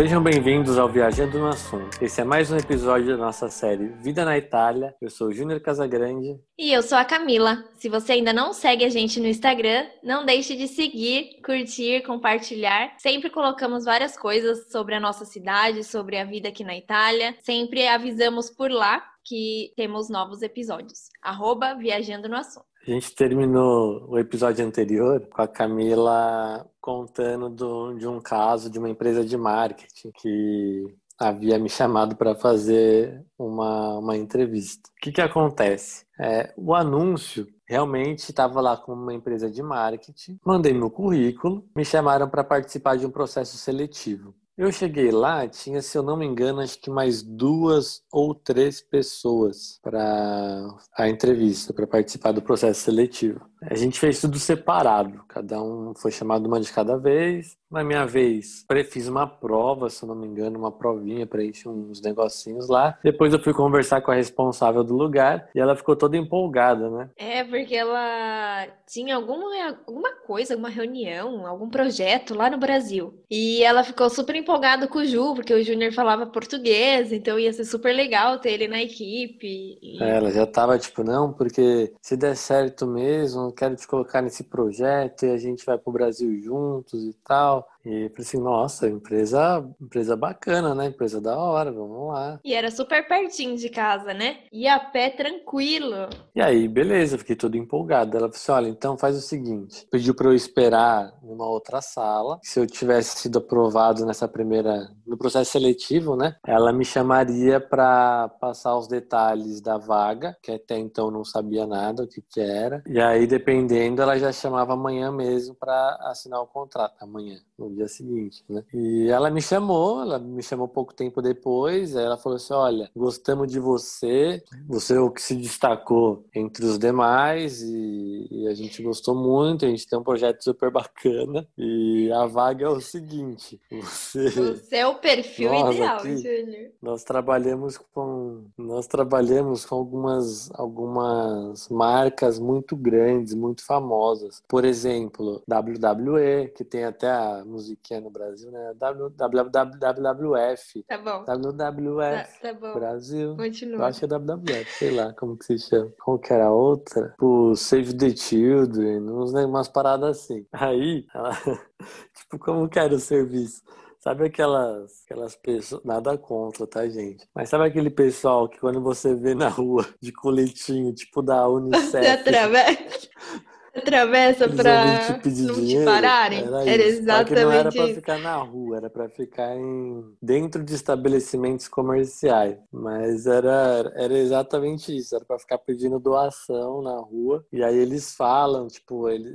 Sejam bem-vindos ao Viajando no Assunto. Esse é mais um episódio da nossa série Vida na Itália. Eu sou o Júnior Casagrande. E eu sou a Camila. Se você ainda não segue a gente no Instagram, não deixe de seguir, curtir, compartilhar. Sempre colocamos várias coisas sobre a nossa cidade, sobre a vida aqui na Itália. Sempre avisamos por lá que temos novos episódios. Arroba Viajando no Assunto. A gente terminou o episódio anterior com a Camila contando do, de um caso de uma empresa de marketing que havia me chamado para fazer uma, uma entrevista. O que, que acontece? É, o anúncio realmente estava lá com uma empresa de marketing, mandei meu currículo, me chamaram para participar de um processo seletivo. Eu cheguei lá, tinha, se eu não me engano, acho que mais duas ou três pessoas para a entrevista, para participar do processo seletivo. A gente fez tudo separado, cada um foi chamado uma de cada vez. Na minha vez, fiz uma prova, se não me engano, uma provinha, preenchi uns negocinhos lá. Depois eu fui conversar com a responsável do lugar e ela ficou toda empolgada, né? É, porque ela tinha alguma, alguma coisa, alguma reunião, algum projeto lá no Brasil. E ela ficou super empolgada com o Ju, porque o Júnior falava português, então ia ser super legal ter ele na equipe. E... É, ela já tava tipo, não, porque se der certo mesmo, quero te colocar nesse projeto e a gente vai pro Brasil juntos e tal. well E falei assim, nossa, empresa, empresa bacana, né? Empresa da hora, vamos lá. E era super pertinho de casa, né? E a pé tranquilo. E aí, beleza, fiquei todo empolgado. Ela falou assim: olha, então faz o seguinte: pediu para eu esperar numa outra sala. Se eu tivesse sido aprovado nessa primeira, no processo seletivo, né? Ela me chamaria para passar os detalhes da vaga, que até então não sabia nada o que, que era. E aí, dependendo, ela já chamava amanhã mesmo para assinar o contrato, amanhã no dia seguinte, né? E ela me chamou, ela me chamou pouco tempo depois, aí ela falou assim, olha, gostamos de você, você é o que se destacou entre os demais e, e a gente gostou muito, a gente tem um projeto super bacana e a vaga é o seguinte, você... É o perfil nós ideal, Júnior. Nós trabalhamos com, nós trabalhamos com algumas, algumas marcas muito grandes, muito famosas, por exemplo, WWE, que tem até a musiquinha no Brasil, né? WWF. Tá bom. WWF. Tá, tá bom. Brasil. Continua. Eu acho que é WWF, sei lá como que se chama. Qual que era a outra? O Save the Children, uns, umas paradas assim. Aí, ela... tipo, como que era o serviço? Sabe aquelas, aquelas pessoas, nada contra, tá, gente? Mas sabe aquele pessoal que quando você vê na rua de coletinho, tipo da Unicef. Você atravessa. Atravessa pra não te pararem. Era, era exatamente não era pra ficar na rua, era pra ficar em... dentro de estabelecimentos comerciais. Mas era, era exatamente isso, era pra ficar pedindo doação na rua. E aí eles falam, tipo, ele,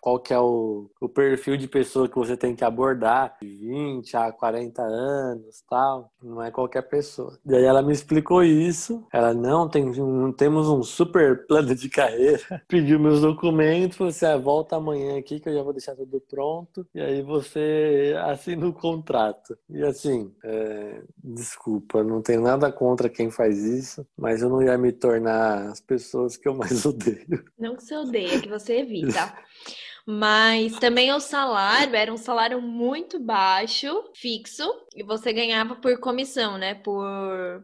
qual que é o, o perfil de pessoa que você tem que abordar, de 20 a 40 anos tal. Não é qualquer pessoa. E aí ela me explicou isso. Ela, não, tem, um, temos um super plano de carreira. Pediu meus documentos momento, você ah, volta amanhã aqui que eu já vou deixar tudo pronto e aí você assina o contrato. E assim, é, desculpa, não tenho nada contra quem faz isso, mas eu não ia me tornar as pessoas que eu mais odeio. Não que você odeia, que você evita. Mas também o salário era um salário muito baixo, fixo, e você ganhava por comissão, né? Por,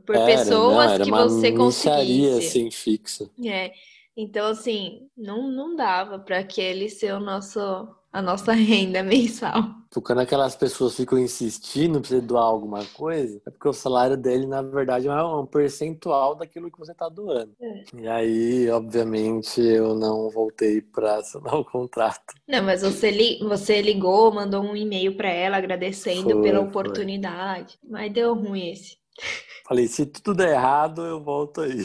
por era, pessoas não, que você conseguisse. assim, fixa. É. Então, assim, não, não dava para aquele ser o nosso, a nossa renda mensal. Quando aquelas pessoas ficam insistindo para você doar alguma coisa, é porque o salário dele, na verdade, é um percentual daquilo que você está doando. É. E aí, obviamente, eu não voltei para assinar o contrato. Não, mas você, li você ligou, mandou um e-mail para ela agradecendo foi, pela oportunidade. Foi. Mas deu ruim esse. Falei, se tudo der errado, eu volto aí.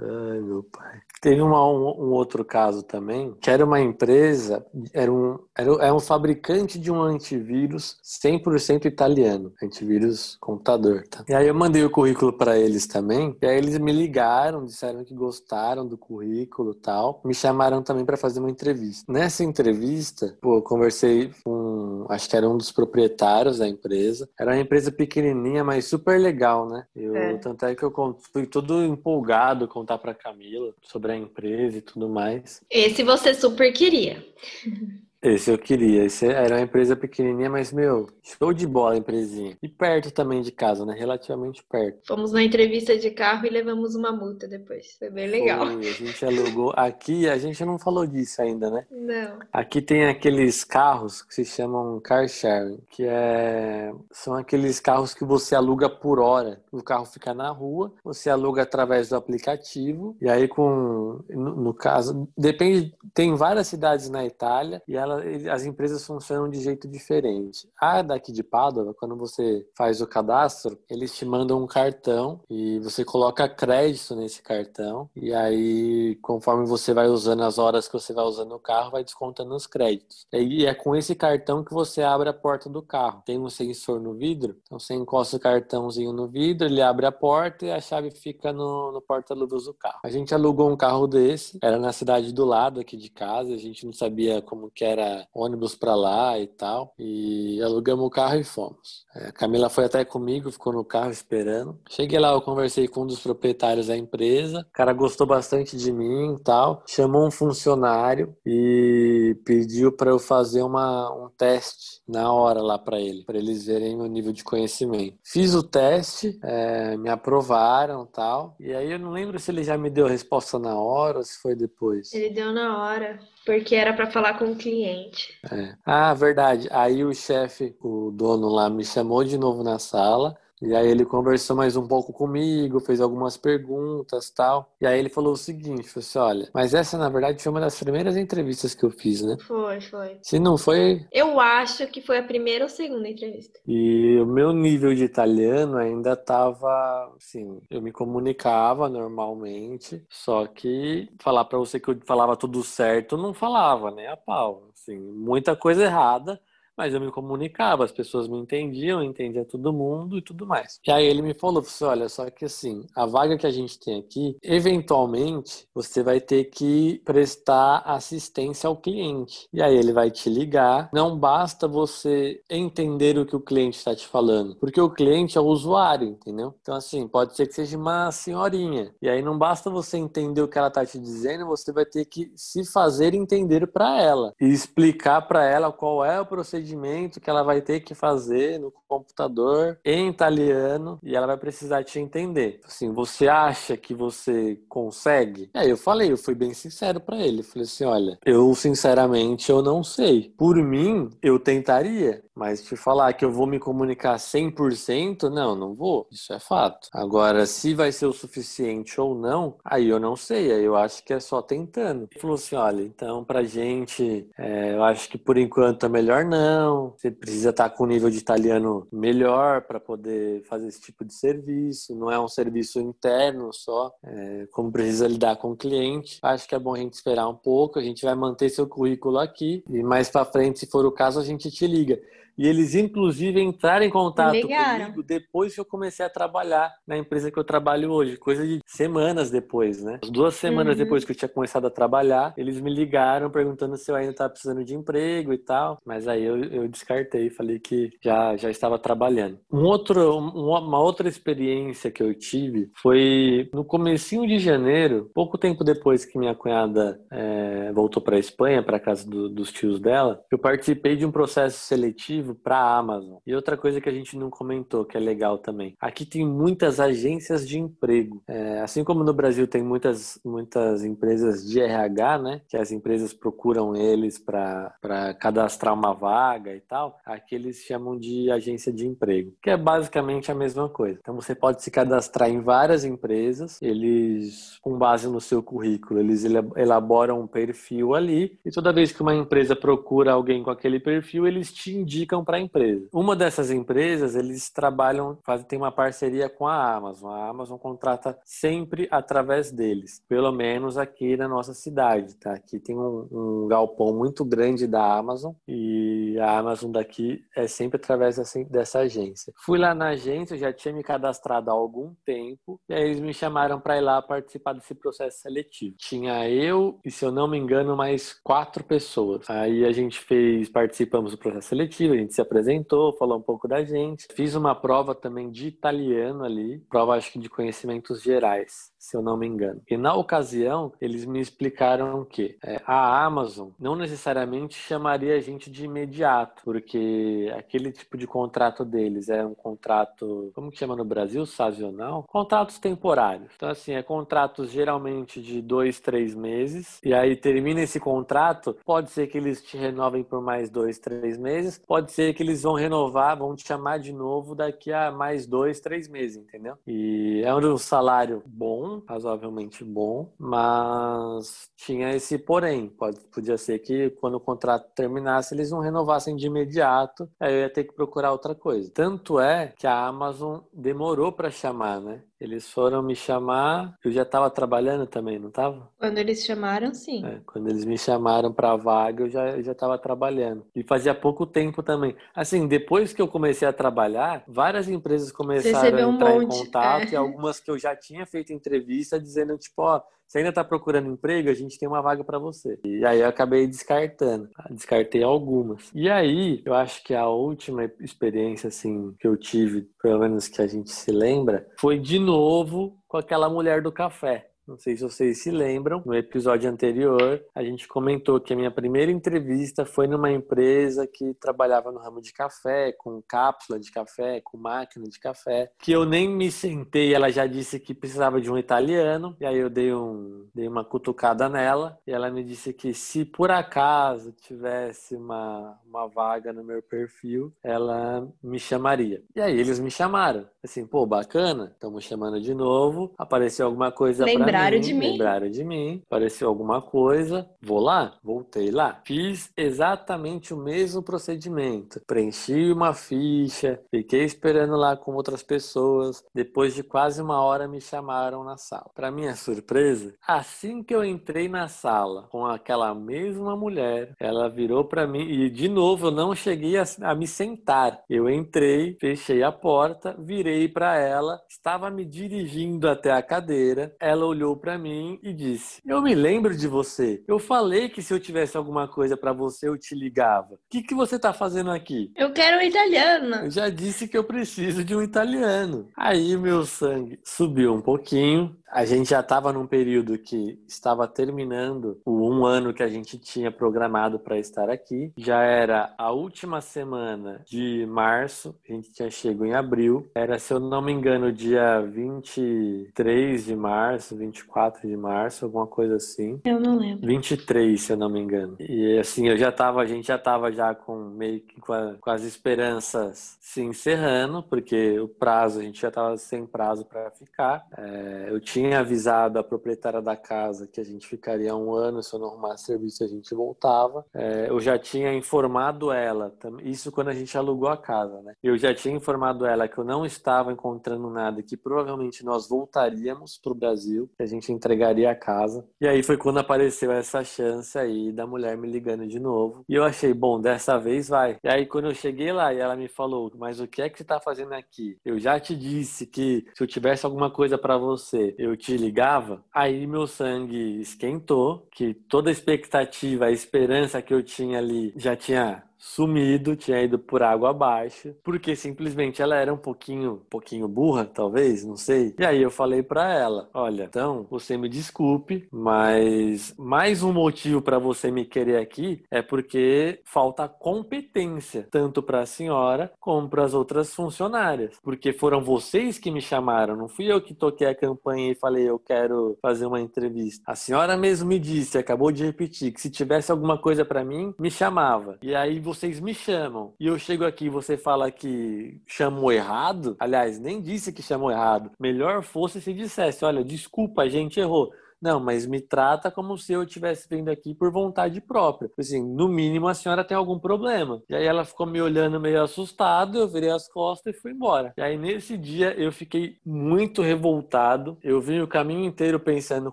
Ai, meu pai. Teve uma, um, um, outro caso também, que era uma empresa, era um, era, é um fabricante de um antivírus 100% italiano, antivírus computador, tá? E aí eu mandei o currículo para eles também, e aí eles me ligaram, disseram que gostaram do currículo e tal, me chamaram também para fazer uma entrevista. Nessa entrevista, pô, eu conversei com, acho que era um dos proprietários da empresa, era uma empresa pequenininha, mas super legal, né? Eu, é. Tanto é que eu fui todo empolgado contar para Camila sobre a empresa e tudo mais. Esse você super queria. Esse eu queria. Esse era uma empresa pequenininha, mas, meu, show de bola a empresinha. E perto também de casa, né? Relativamente perto. Fomos na entrevista de carro e levamos uma multa depois. Foi bem legal. Foi, a gente alugou. Aqui, a gente não falou disso ainda, né? Não. Aqui tem aqueles carros que se chamam car sharing, que é... são aqueles carros que você aluga por hora. O carro fica na rua, você aluga através do aplicativo, e aí com... no, no caso, depende... Tem várias cidades na Itália e ela, as empresas funcionam de jeito diferente. A daqui de Padova, quando você faz o cadastro, eles te mandam um cartão e você coloca crédito nesse cartão e aí conforme você vai usando as horas que você vai usando o carro, vai descontando os créditos. E é com esse cartão que você abre a porta do carro. Tem um sensor no vidro, então você encosta o cartãozinho no vidro, ele abre a porta e a chave fica no, no porta-luvas do carro. A gente alugou um carro desse, era na cidade do lado aqui de casa, a gente não sabia como que era ônibus para lá e tal, e alugamos o carro e fomos. É, a Camila foi até comigo, ficou no carro esperando. Cheguei lá, eu conversei com um dos proprietários da empresa, o cara gostou bastante de mim e tal, chamou um funcionário e pediu para eu fazer uma, um teste na hora lá para ele, para eles verem meu nível de conhecimento. Fiz o teste, é, me aprovaram tal, e aí eu não lembro se ele já me deu a resposta na hora ou se foi depois. Ele deu na hora. Porque era para falar com o cliente. É. Ah, verdade. Aí o chefe, o dono lá, me chamou de novo na sala e aí ele conversou mais um pouco comigo, fez algumas perguntas tal. E aí ele falou o seguinte, falou assim, olha, mas essa na verdade foi uma das primeiras entrevistas que eu fiz, né? Foi, foi. Se não foi... Eu acho que foi a primeira ou segunda entrevista. E o meu nível de italiano ainda tava, assim, eu me comunicava normalmente, só que falar para você que eu falava tudo certo, não falava, né? A pau. Assim, muita coisa errada mas eu me comunicava, as pessoas me entendiam, entendia todo mundo e tudo mais. E aí ele me falou, assim, olha, só que assim, a vaga que a gente tem aqui, eventualmente você vai ter que prestar assistência ao cliente. E aí ele vai te ligar, não basta você entender o que o cliente está te falando, porque o cliente é o usuário, entendeu? Então assim, pode ser que seja uma senhorinha. E aí não basta você entender o que ela está te dizendo, você vai ter que se fazer entender para ela e explicar para ela qual é o procedimento procedimento que ela vai ter que fazer no computador em italiano e ela vai precisar te entender. Assim, você acha que você consegue? Aí eu falei, eu fui bem sincero para ele. Falei assim, olha, eu sinceramente eu não sei. Por mim, eu tentaria, mas te falar que eu vou me comunicar 100%, não, não vou. Isso é fato. Agora, se vai ser o suficiente ou não, aí eu não sei. Aí eu acho que é só tentando. Ele falou assim: olha, então pra gente, é, eu acho que por enquanto é melhor não. Você precisa estar com um nível de italiano melhor para poder fazer esse tipo de serviço. Não é um serviço interno só, é, como precisa lidar com o cliente. Acho que é bom a gente esperar um pouco. A gente vai manter seu currículo aqui e mais para frente, se for o caso, a gente te liga. E eles, inclusive, entraram em contato comigo depois que eu comecei a trabalhar na empresa que eu trabalho hoje, coisa de semanas depois, né? Duas semanas Uhum. depois que eu tinha começado a trabalhar, eles me ligaram perguntando se eu ainda estava precisando de emprego e tal. Mas aí eu, eu descartei, falei que já, já estava trabalhando. Um outro, um- uma outra experiência que eu tive foi no comecinho de janeiro, pouco tempo depois que minha cunhada eh, voltou para a Espanha, para casa do- dos tios dela, eu participei de um processo seletivo para a Amazon. E outra coisa que a gente não comentou, que é legal também. Aqui tem muitas agências de emprego. É, assim como no Brasil tem muitas, muitas empresas de RH, né? Que as empresas procuram eles para cadastrar uma vaga e tal. Aqui eles chamam de agência de emprego, que é basicamente a mesma coisa. Então você pode se cadastrar em várias empresas, eles, com base no seu currículo, eles ele- elaboram um perfil ali e toda vez que uma empresa procura alguém com aquele perfil, eles te indicam para a empresa. Uma dessas empresas, eles trabalham, fazem, tem uma parceria com a Amazon. A Amazon contrata sempre através deles, pelo menos aqui na nossa cidade, tá? Aqui tem um, um galpão muito grande da Amazon e a Amazon daqui é sempre através dessa, dessa agência. Fui lá na agência, já tinha me cadastrado há algum tempo e aí eles me chamaram para ir lá participar desse processo seletivo. Tinha eu e, se eu não me engano, mais quatro pessoas. Aí a gente fez, participamos do processo seletivo, gente se apresentou, falou um pouco da gente. Fiz uma prova também de italiano ali, prova acho que de conhecimentos gerais. se eu não me engano. E na ocasião, eles me explicaram que é, a Amazon não necessariamente chamaria a gente de imediato, porque aquele tipo de contrato deles é um contrato, como que chama no Brasil? Sazonal? Contratos temporários. Então, assim, é contratos geralmente de dois, três meses, e aí termina esse contrato, pode ser que eles te renovem por mais dois, três meses, pode ser que eles vão renovar, vão te chamar de novo daqui a mais dois, três meses, entendeu? E é um salário bom, razoavelmente bom, mas tinha esse porém. Pode, podia ser que quando o contrato terminasse, eles não renovassem de imediato, aí eu ia ter que procurar outra coisa. Tanto é que a Amazon demorou para chamar, né? Eles foram me chamar, eu já estava trabalhando também, não estava? Quando eles chamaram, sim. É, quando eles me chamaram para a vaga, eu já já estava trabalhando. E fazia pouco tempo também. Assim, depois que eu comecei a trabalhar, várias empresas começaram a entrar um em contato é. e algumas que eu já tinha feito entrevista dizendo tipo, ó, você ainda está procurando emprego, a gente tem uma vaga para você. E aí eu acabei descartando. Descartei algumas. E aí, eu acho que a última experiência assim que eu tive, pelo menos que a gente se lembra, foi de novo com aquela mulher do café. Não sei se vocês se lembram, no episódio anterior, a gente comentou que a minha primeira entrevista foi numa empresa que trabalhava no ramo de café, com cápsula de café, com máquina de café, que eu nem me sentei, ela já disse que precisava de um italiano, e aí eu dei, um, dei uma cutucada nela, e ela me disse que se por acaso tivesse uma, uma vaga no meu perfil, ela me chamaria. E aí eles me chamaram. Assim, pô, bacana, estamos chamando de novo, apareceu alguma coisa lembraram mim, de mim. Lembraram de mim. Apareceu alguma coisa. Vou lá? Voltei lá. Fiz exatamente o mesmo procedimento. Preenchi uma ficha, fiquei esperando lá com outras pessoas. Depois de quase uma hora me chamaram na sala. Para minha surpresa, assim que eu entrei na sala com aquela mesma mulher, ela virou para mim e de novo eu não cheguei a, a me sentar. Eu entrei, fechei a porta, virei para ela, estava me dirigindo até a cadeira. Ela olhou olhou para mim e disse: Eu me lembro de você. Eu falei que se eu tivesse alguma coisa para você, eu te ligava. O que, que você tá fazendo aqui? Eu quero um italiano. Eu já disse que eu preciso de um italiano. Aí meu sangue subiu um pouquinho, a gente já estava num período que estava terminando o um ano que a gente tinha programado para estar aqui. Já era a última semana de março, a gente tinha chegado em abril. Era, se eu não me engano, dia 23 de março, 24 de março, alguma coisa assim. Eu não lembro. 23, se eu não me engano. E assim, eu já tava, a gente já estava já com meio que com, a, com as esperanças se encerrando, porque o prazo, a gente já estava sem prazo para ficar. É, eu tinha tinha avisado a proprietária da casa que a gente ficaria um ano, se eu não arrumasse serviço a gente voltava. É, eu já tinha informado ela, isso quando a gente alugou a casa, né? Eu já tinha informado ela que eu não estava encontrando nada, que provavelmente nós voltaríamos para o Brasil, que a gente entregaria a casa. E aí foi quando apareceu essa chance aí da mulher me ligando de novo. E eu achei, bom, dessa vez vai. E aí quando eu cheguei lá e ela me falou, mas o que é que você está fazendo aqui? Eu já te disse que se eu tivesse alguma coisa para você, eu eu te ligava, aí meu sangue esquentou, que toda a expectativa, a esperança que eu tinha ali já tinha sumido, tinha ido por água abaixo, porque simplesmente ela era um pouquinho, um pouquinho burra, talvez, não sei. E aí eu falei para ela, olha, então, você me desculpe, mas mais um motivo para você me querer aqui é porque falta competência, tanto para a senhora como para as outras funcionárias, porque foram vocês que me chamaram, não fui eu que toquei a campanha e falei, eu quero fazer uma entrevista. A senhora mesmo me disse, acabou de repetir, que se tivesse alguma coisa para mim, me chamava. E aí vocês me chamam e eu chego aqui e você fala que chamou errado, aliás, nem disse que chamou errado. Melhor fosse se dissesse: olha, desculpa, a gente errou. Não, mas me trata como se eu tivesse vindo aqui por vontade própria. Assim, no mínimo a senhora tem algum problema. E aí ela ficou me olhando meio assustado, eu virei as costas e fui embora. E aí nesse dia eu fiquei muito revoltado. Eu vim o caminho inteiro pensando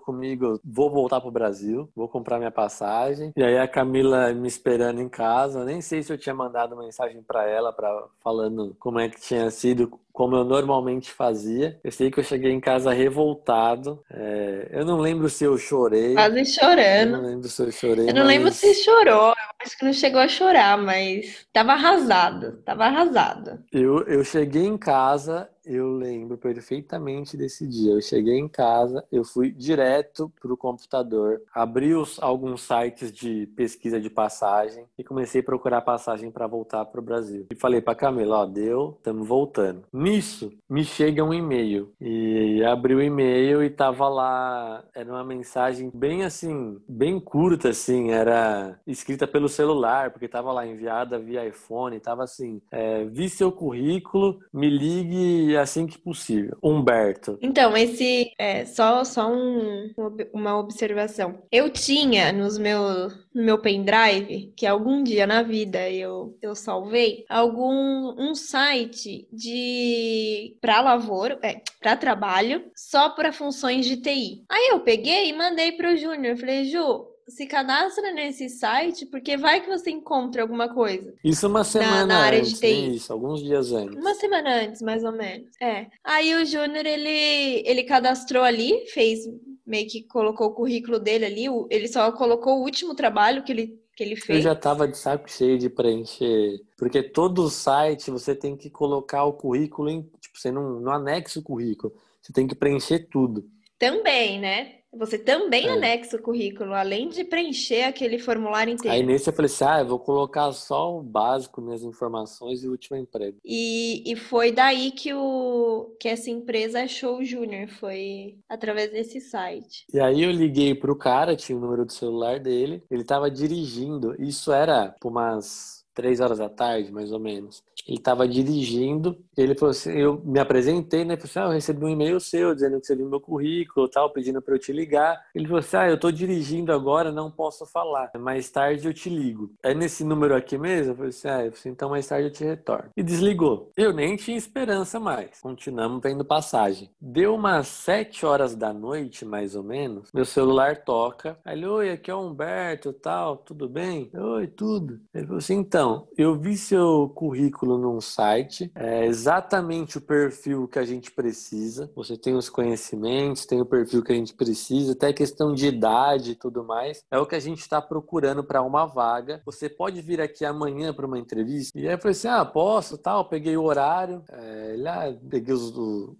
comigo, vou voltar pro Brasil, vou comprar minha passagem. E aí a Camila me esperando em casa, nem sei se eu tinha mandado mensagem para ela para falando como é que tinha sido como eu normalmente fazia. Eu sei que eu cheguei em casa revoltado. É, eu não lembro se eu chorei. Quase chorando. Eu não lembro se eu chorei. Eu não mas... lembro se chorou. Eu acho que não chegou a chorar, mas tava arrasado. Tava arrasado. Eu, eu cheguei em casa eu lembro perfeitamente desse dia. Eu cheguei em casa, eu fui direto pro computador, abri os, alguns sites de pesquisa de passagem e comecei a procurar passagem para voltar pro Brasil. E falei pra Camila, ó, deu, estamos voltando. Nisso, me chega um e-mail e abri o e-mail e tava lá, era uma mensagem bem assim, bem curta assim, era escrita pelo celular, porque tava lá enviada via iPhone, tava assim, é, vi seu currículo, me ligue assim que possível. Humberto. Então, esse é só, só um, uma observação. Eu tinha nos meu, no meu pendrive, que algum dia na vida eu, eu salvei, algum um site de para lavoura, é, para trabalho, só para funções de TI. Aí eu peguei e mandei pro Júnior, falei, Ju, se cadastra nesse site, porque vai que você encontra alguma coisa. Isso uma semana na, na área antes, de TI. Isso, alguns dias antes. Uma semana antes, mais ou menos. É. Aí o Júnior, ele, ele cadastrou ali, fez meio que colocou o currículo dele ali, ele só colocou o último trabalho que ele que ele fez. Eu já tava de saco cheio de preencher, porque todo site você tem que colocar o currículo em, tipo, você não, não anexa o currículo, você tem que preencher tudo. Também, né? Você também é. anexa o currículo, além de preencher aquele formulário inteiro. Aí nesse eu falei assim: ah, eu vou colocar só o básico, minhas informações e o último emprego. E, e foi daí que, o, que essa empresa achou o Júnior, foi através desse site. E aí eu liguei pro cara, tinha o número do celular dele, ele tava dirigindo, isso era por umas três horas da tarde, mais ou menos. Ele estava dirigindo, ele falou assim, eu me apresentei, né? Falei assim, ah, eu recebi um e-mail seu dizendo que você viu meu currículo, tal, pedindo para eu te ligar. Ele falou assim, ah, eu estou dirigindo agora, não posso falar. Mais tarde eu te ligo. É nesse número aqui mesmo? Eu falei assim, ah, eu falei, assim, então mais tarde eu te retorno. E desligou. Eu nem tinha esperança mais. Continuamos vendo passagem. Deu umas sete horas da noite, mais ou menos, meu celular toca. Aí ele, oi, aqui é o Humberto, tal, tudo bem? Oi, tudo. Ele falou assim, então, eu vi seu currículo num site, é exatamente o perfil que a gente precisa. Você tem os conhecimentos, tem o perfil que a gente precisa, até questão de idade e tudo mais. É o que a gente está procurando para uma vaga. Você pode vir aqui amanhã para uma entrevista? E aí eu falei assim: ah, posso, tal. Peguei o horário, é, lá, peguei os,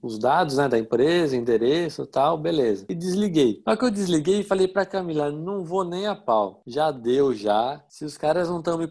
os dados né, da empresa, endereço tal, beleza. E desliguei. Só que eu desliguei e falei para Camila: não vou nem a pau. Já deu, já. Se os caras não estão me,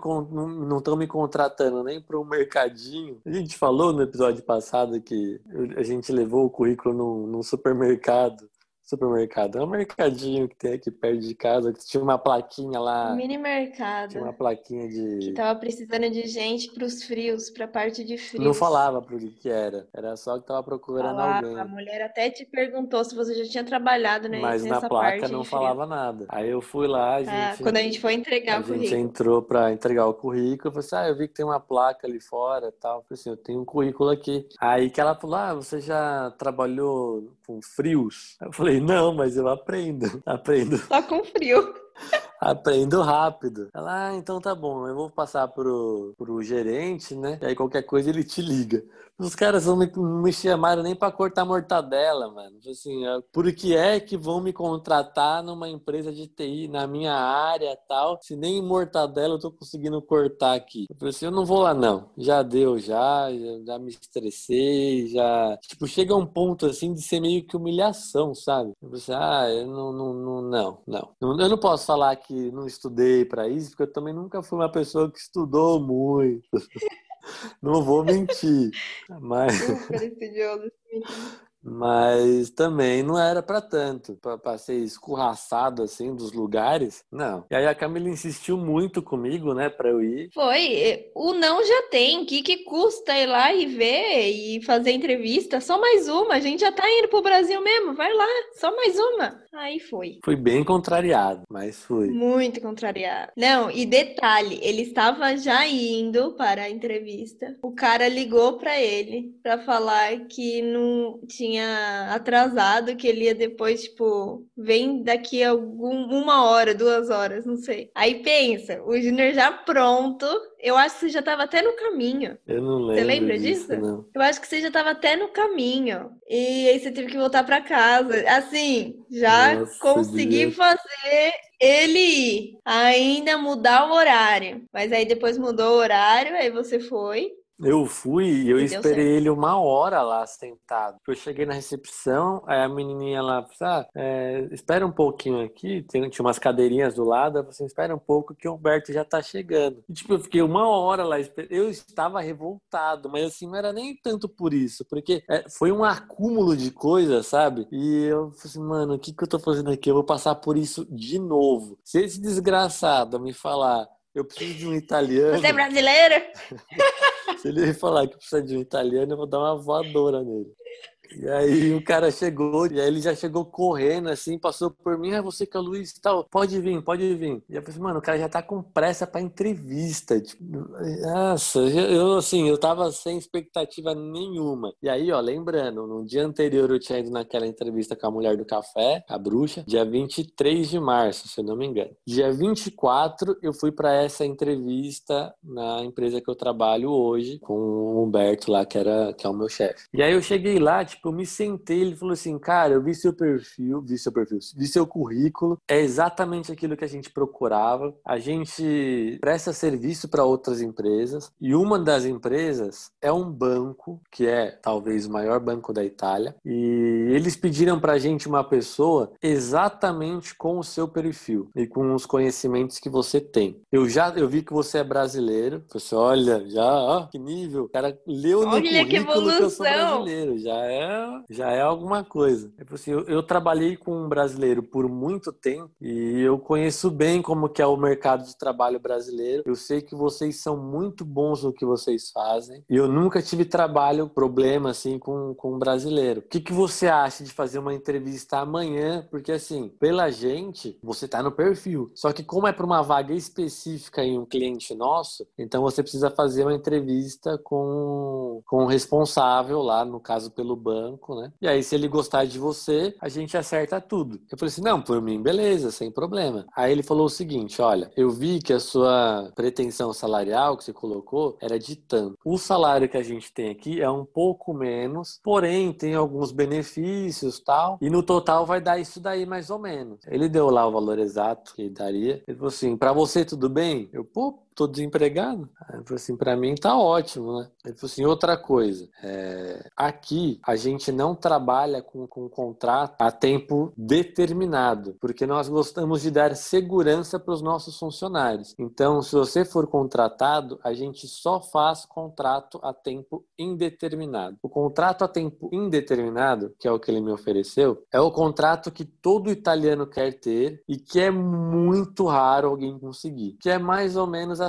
não, não me contratando nem para um mercadinho. A gente falou no episódio passado que a gente levou o currículo num, num supermercado supermercado. É um mercadinho que tem aqui perto de casa, que tinha uma plaquinha lá. Mini mercado. Tinha uma plaquinha de. Que tava precisando de gente pros frios, pra parte de frios. Não falava pro que, que era. Era só que tava procurando falava, alguém. A mulher até te perguntou se você já tinha trabalhado né, Mas nessa na placa não falava nada. Aí eu fui lá, a ah, gente. Ah, quando a gente foi entregar a o currículo. A gente entrou pra entregar o currículo. Eu falei assim: ah, eu vi que tem uma placa ali fora e tal. Eu falei assim: eu tenho um currículo aqui. Aí que ela falou: ah, você já trabalhou com frios? Eu falei: não, mas eu aprendo. Aprendo. Só com frio. Aprendo rápido. Ela, ah, então tá bom, eu vou passar pro, pro gerente, né? E aí qualquer coisa ele te liga. Os caras não me, me chamaram nem para cortar mortadela, mano. Assim, por que é que vão me contratar numa empresa de TI na minha área tal, se nem mortadela eu tô conseguindo cortar aqui? Eu falei assim, eu não vou lá não. Já deu, já, já, já me estressei, já. Tipo, chega um ponto assim de ser meio que humilhação, sabe? Eu falei assim, ah, eu não, não, não, não, não. Eu não posso falar que não estudei para isso, porque eu também nunca fui uma pessoa que estudou muito. Não vou mentir. Mas. Mas também não era para tanto, para ser escorraçado assim dos lugares, não. E aí a Camila insistiu muito comigo, né, para eu ir. Foi, o não já tem, o que que custa ir lá e ver e fazer entrevista? Só mais uma, a gente já tá indo pro Brasil mesmo, vai lá, só mais uma. Aí foi. Fui bem contrariado, mas fui. Muito contrariado. Não, e detalhe, ele estava já indo para a entrevista. O cara ligou para ele para falar que não tinha tinha atrasado, que ele ia depois, tipo, vem daqui a algum, uma hora, duas horas, não sei. Aí pensa, o Junior já pronto, eu acho que você já estava até no caminho. Eu não lembro. Você lembra disso? disso? Eu acho que você já estava até no caminho. E aí você teve que voltar para casa. Assim, já Nossa, consegui Deus. fazer ele ir. Ainda mudar o horário. Mas aí depois mudou o horário, aí você foi. Eu fui e eu esperei ele uma hora lá sentado. Eu cheguei na recepção, aí a menininha lá, ah, é, espera um pouquinho aqui, tinha umas cadeirinhas do lado, você assim, espera um pouco que o Humberto já tá chegando. E, tipo, eu fiquei uma hora lá, eu estava revoltado, mas assim, não era nem tanto por isso, porque é, foi um acúmulo de coisas, sabe? E eu falei assim, mano, o que que eu tô fazendo aqui? Eu vou passar por isso de novo. Se esse desgraçado me falar eu preciso de um italiano. Você é brasileiro? Se ele falar que precisa de um italiano, eu vou dar uma voadora nele. E aí o cara chegou, e aí ele já chegou correndo, assim, passou por mim, ah, você que é o Luiz e tal, pode vir, pode vir. E eu falei, mano, o cara já tá com pressa pra entrevista. Tipo, nossa, eu assim, eu tava sem expectativa nenhuma. E aí, ó, lembrando, no dia anterior eu tinha ido naquela entrevista com a mulher do café, a bruxa, dia 23 de março, se eu não me engano. Dia 24 eu fui para essa entrevista na empresa que eu trabalho hoje, com o Humberto lá, que, era, que é o meu chefe. E aí eu cheguei lá, tipo, tipo, eu me sentei, ele falou assim, cara, eu vi seu perfil, vi seu perfil, vi seu currículo, é exatamente aquilo que a gente procurava. A gente presta serviço para outras empresas e uma das empresas é um banco, que é talvez o maior banco da Itália, e eles pediram para a gente uma pessoa exatamente com o seu perfil e com os conhecimentos que você tem. Eu já eu vi que você é brasileiro, você olha, já, ó, que nível, o cara leu no olha currículo que, que eu sou brasileiro, já é já é alguma coisa. É assim, eu, eu, trabalhei com um brasileiro por muito tempo e eu conheço bem como que é o mercado de trabalho brasileiro. Eu sei que vocês são muito bons no que vocês fazem e eu nunca tive trabalho, problema assim com, com um brasileiro. O que, que você acha de fazer uma entrevista amanhã? Porque assim, pela gente, você tá no perfil. Só que como é para uma vaga específica em um cliente nosso, então você precisa fazer uma entrevista com, com o responsável lá, no caso pelo banco banco, né? E aí, se ele gostar de você, a gente acerta tudo. Eu falei assim: não, por mim, beleza, sem problema. Aí ele falou o seguinte: olha, eu vi que a sua pretensão salarial que você colocou era de tanto. O salário que a gente tem aqui é um pouco menos, porém tem alguns benefícios tal, e no total vai dar isso daí mais ou menos. Ele deu lá o valor exato que daria. Ele falou assim: para você tudo bem? Eu, pô, tô desempregado. Ele falou assim, para mim tá ótimo, né? Ele falou assim, outra coisa, é, aqui a gente não trabalha com, com contrato a tempo determinado, porque nós gostamos de dar segurança para os nossos funcionários. Então, se você for contratado, a gente só faz contrato a tempo indeterminado. O contrato a tempo indeterminado, que é o que ele me ofereceu, é o contrato que todo italiano quer ter e que é muito raro alguém conseguir, que é mais ou menos a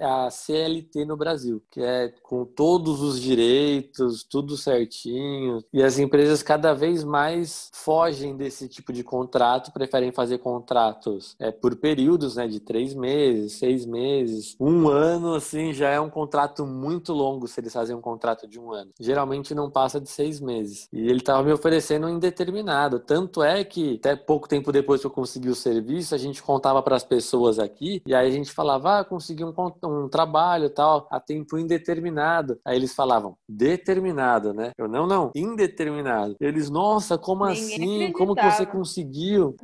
a CLT no Brasil, que é com todos os direitos, tudo certinho. E as empresas cada vez mais fogem desse tipo de contrato, preferem fazer contratos é, por períodos, né, de três meses, seis meses, um ano, assim, já é um contrato muito longo se eles fazem um contrato de um ano. Geralmente não passa de seis meses. E ele estava me oferecendo um indeterminado. Tanto é que até pouco tempo depois que eu consegui o serviço, a gente contava para as pessoas aqui e aí a gente falava, ah, consegui conseguir um, um trabalho tal a tempo indeterminado. Aí eles falavam, determinado, né? Eu, não, não, indeterminado. Eles, nossa, como Ninguém assim? Como que você conseguiu?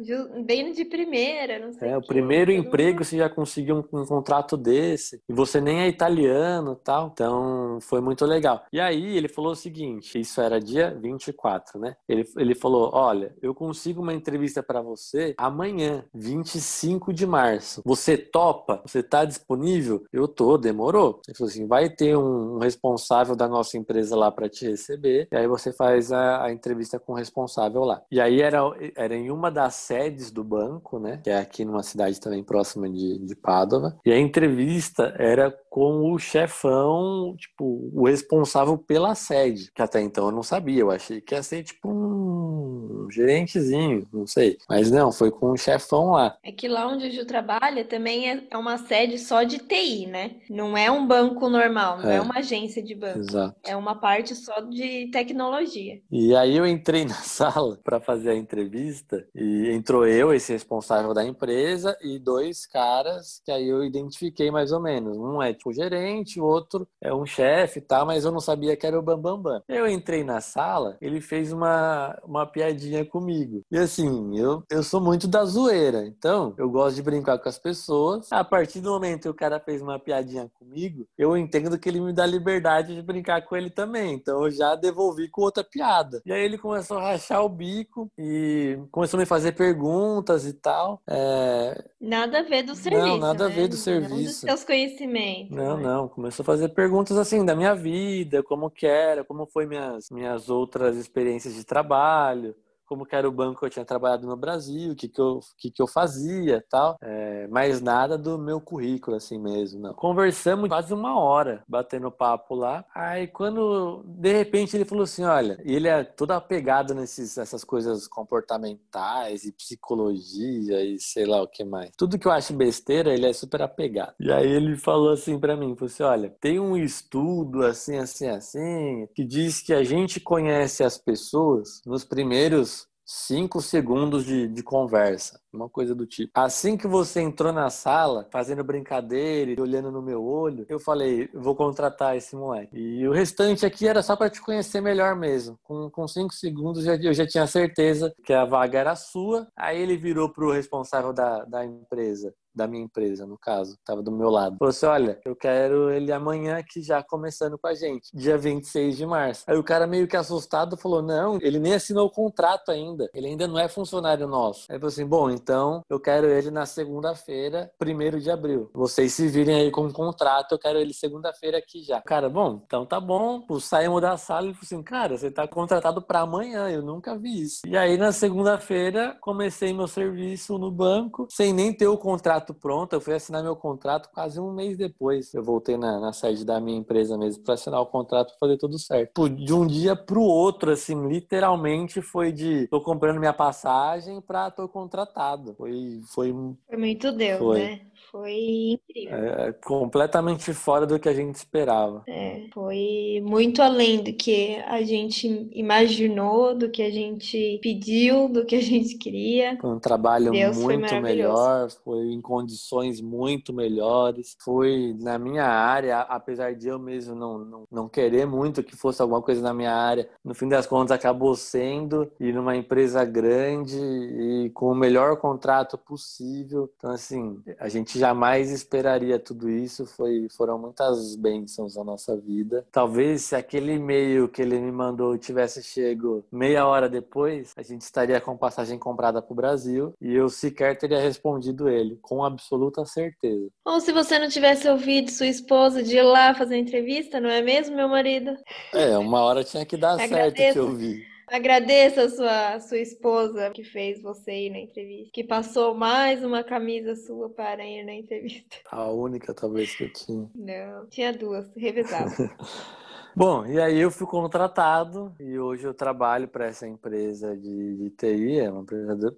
Bem de primeira, não sei. É, o primeiro emprego você já conseguiu um, um, contrato desse. E você nem é italiano tal. Então, foi muito legal. E aí, ele falou o seguinte, isso era dia 24, né? Ele, ele falou, olha, eu consigo uma entrevista para você amanhã, 25 de março. Você topa? Você tá disponível? Disponível? Eu tô, demorou. Ele falou assim: vai ter um responsável da nossa empresa lá para te receber, e aí você faz a, a, entrevista com o responsável lá. E aí era, era em uma das sedes do banco, né? Que é aqui numa cidade também próxima de, de Padova. E a entrevista era com o chefão, tipo, o responsável pela sede, que até então eu não sabia, eu achei que ia ser tipo um gerentezinho, não sei. Mas não, foi com o chefão lá. É que lá onde o Ju trabalha também é, é uma sede só de TI, né? Não é um banco normal, não é, é uma agência de banco. Exato. É uma parte só de tecnologia. E aí eu entrei na sala para fazer a entrevista e entrou eu, esse responsável da empresa, e dois caras que aí eu identifiquei mais ou menos. Um é tipo gerente, o outro é um chefe e tá, tal, mas eu não sabia que era o Bambambam. Bam, Bam. Eu entrei na sala, ele fez uma, uma piadinha comigo. E assim, eu, eu sou muito da zoeira, então eu gosto de brincar com as pessoas. A partir do momento cara fez uma piadinha comigo, eu entendo que ele me dá liberdade de brincar com ele também. Então eu já devolvi com outra piada. E aí ele começou a rachar o bico e começou a me fazer perguntas e tal. É... Nada a ver do serviço. Não, nada né? a ver do Não serviço. dos seus conhecimentos. Não, né? não. Começou a fazer perguntas assim da minha vida, como que era, como foi minhas, minhas outras experiências de trabalho, como que era o banco que eu tinha trabalhado no Brasil, o que que eu, que que eu fazia tal. É, mas nada do meu currículo assim mesmo, não. Conversamos quase uma hora, batendo papo lá. Aí quando, de repente, ele falou assim, olha, ele é todo apegado nesses, essas coisas comportamentais e psicologia e sei lá o que mais. Tudo que eu acho besteira, ele é super apegado. E aí ele falou assim pra mim, falou assim, olha, tem um estudo assim, assim, assim, que diz que a gente conhece as pessoas nos primeiros cinco segundos de, de conversa, uma coisa do tipo. Assim que você entrou na sala, fazendo brincadeira e olhando no meu olho, eu falei, vou contratar esse moleque. E o restante aqui era só para te conhecer melhor mesmo. Com, com cinco segundos eu já tinha certeza que a vaga era sua. Aí ele virou pro responsável da, da empresa. Da minha empresa, no caso, tava do meu lado. Falou assim: olha, eu quero ele amanhã aqui já começando com a gente, dia 26 de março. Aí o cara meio que assustado falou: não, ele nem assinou o contrato ainda, ele ainda não é funcionário nosso. Aí falou assim: bom, então eu quero ele na segunda-feira, 1 de abril. Vocês se virem aí com o contrato, eu quero ele segunda-feira aqui já. Cara, bom, então tá bom. Saímos da sala e falou assim: cara, você tá contratado pra amanhã, eu nunca vi isso. E aí na segunda-feira comecei meu serviço no banco, sem nem ter o contrato pronto. Eu fui assinar meu contrato quase um mês depois. Eu voltei na, na sede da minha empresa mesmo para assinar o contrato e fazer tudo certo. De um dia pro outro, assim, literalmente foi de tô comprando minha passagem pra tô contratado. Foi, foi Foi muito Deus, Foi. né? Foi incrível. é, completamente fora do que a gente esperava. É, foi muito além do que a gente imaginou, do que a gente pediu, do que a gente queria. Foi um trabalho Deus foi muito maravilhoso. melhor, foi em condições muito melhores. Foi na minha área, apesar de eu mesmo não, não, não querer muito que fosse alguma coisa na minha área, no fim das contas acabou sendo, e numa empresa grande e com o melhor contrato possível. Então, assim, a gente jamais esperaria tudo isso. Foi, foram muitas bênçãos na nossa vida. Talvez se aquele e-mail que ele me mandou tivesse chego meia hora depois, a gente estaria com passagem comprada para o Brasil e eu sequer teria respondido ele, com absoluta certeza. Ou se você não tivesse ouvido sua esposa de ir lá fazer a entrevista, não é mesmo, meu marido? É, uma hora tinha que dar certo que eu vi. Agradeça a sua, sua esposa que fez você ir na entrevista, que passou mais uma camisa sua para ir na entrevista. A única, talvez, que eu tinha. Não, tinha duas, revezava. Bom, e aí eu fui contratado e hoje eu trabalho para essa empresa de, de TI, é uma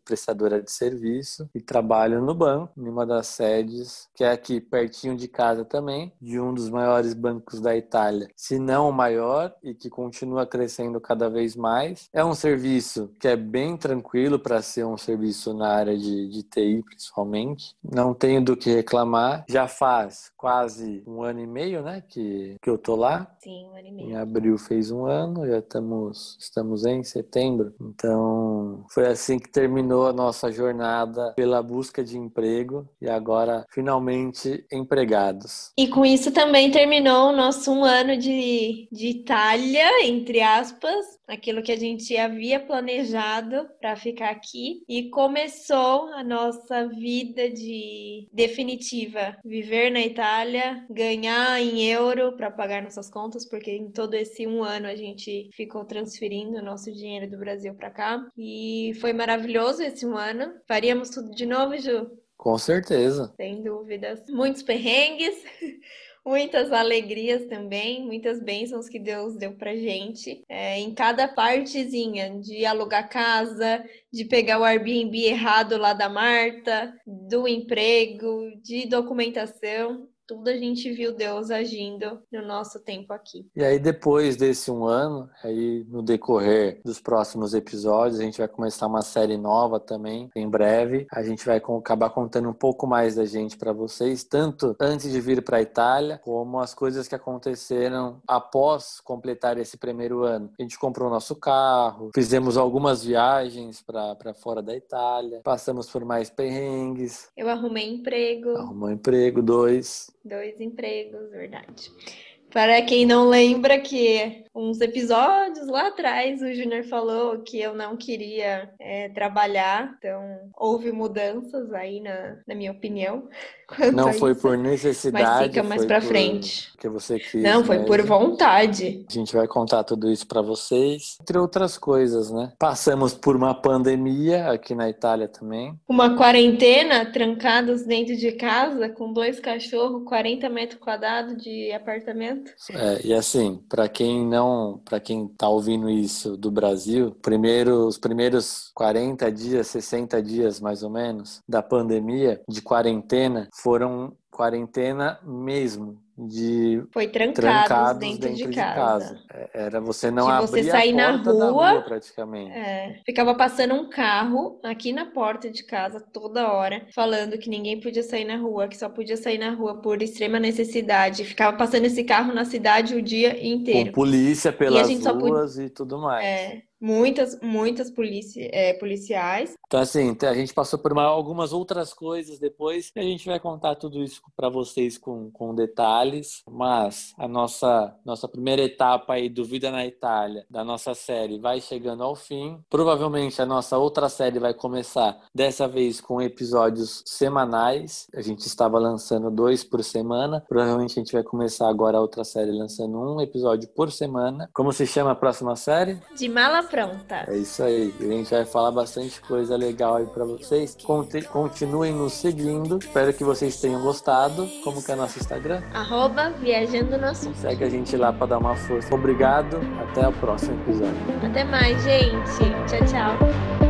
prestadora- de serviço, e trabalho no banco, em uma das sedes, que é aqui pertinho de casa também, de um dos maiores bancos da Itália, se não o maior, e que continua crescendo cada vez mais. É um serviço que é bem tranquilo para ser um serviço na área de, de TI, principalmente. Não tenho do que reclamar. Já faz quase um ano e meio, né, que, que eu tô lá. Sim, um ano Em abril fez um ano, já estamos, estamos em setembro. Então, foi assim que terminou a nossa jornada pela busca de emprego e agora finalmente empregados. E com isso também terminou o nosso um ano de, de Itália, entre aspas, aquilo que a gente havia planejado para ficar aqui. E começou a nossa vida de definitiva, viver na Itália, ganhar em euro para pagar nossas contas, porque em todo esse um ano a gente ficou transferindo o nosso dinheiro do Brasil para cá. E foi maravilhoso esse um ano. Faríamos tudo de novo, Ju? Com certeza. Sem dúvidas. Muitos perrengues, muitas alegrias também, muitas bênçãos que Deus deu pra gente. É, em cada partezinha de alugar casa, de pegar o Airbnb errado lá da Marta, do emprego, de documentação. Tudo a gente viu Deus agindo no nosso tempo aqui. E aí, depois desse um ano, aí no decorrer dos próximos episódios, a gente vai começar uma série nova também, em breve. A gente vai acabar contando um pouco mais da gente para vocês, tanto antes de vir para a Itália, como as coisas que aconteceram após completar esse primeiro ano. A gente comprou nosso carro, fizemos algumas viagens para fora da Itália, passamos por mais perrengues. Eu arrumei emprego. Arrumou emprego, dois. Dois empregos, verdade. Para quem não lembra que uns episódios lá atrás o Júnior falou que eu não queria é, trabalhar, então houve mudanças aí na, na minha opinião. Não foi por necessidade. Mas fica mais para frente. Que você quis. Não, foi por vontade. A gente vai contar tudo isso para vocês, entre outras coisas, né? Passamos por uma pandemia aqui na Itália também. Uma quarentena, trancados dentro de casa, com dois cachorros, 40 metros quadrados de apartamento. É, e assim, para quem não, para quem tá ouvindo isso do Brasil, primeiro, os primeiros 40 dias, 60 dias mais ou menos da pandemia de quarentena foram quarentena mesmo de foi trancados, trancados dentro, dentro, de, casa. casa. É, era você não abrir você sair na rua, rua, praticamente. É, ficava passando um carro aqui na porta de casa toda hora, falando que ninguém podia sair na rua, que só podia sair na rua por extrema necessidade. Ficava passando esse carro na cidade o dia inteiro. Com polícia pelas ruas e tudo mais. É, muitas, muitas polici é, policiais. Então, assim, a gente passou por uma, algumas outras coisas depois e a gente vai contar tudo isso para vocês com, com detalhes. Mas a nossa, nossa primeira etapa aí do Vida na Itália, da nossa série, vai chegando ao fim. Provavelmente a nossa outra série vai começar dessa vez com episódios semanais. A gente estava lançando dois por semana. Provavelmente a gente vai começar agora a outra série lançando um episódio por semana. Como se chama a próxima série? De mala pronta. É isso aí. A gente vai falar bastante coisa legal aí para vocês. Continuem nos seguindo. Espero que vocês tenham gostado. Como que é nosso Instagram? Arroba Viajando no Segue a gente lá para dar uma força. Obrigado. Até o próximo episódio. Até mais, gente. Tchau, tchau.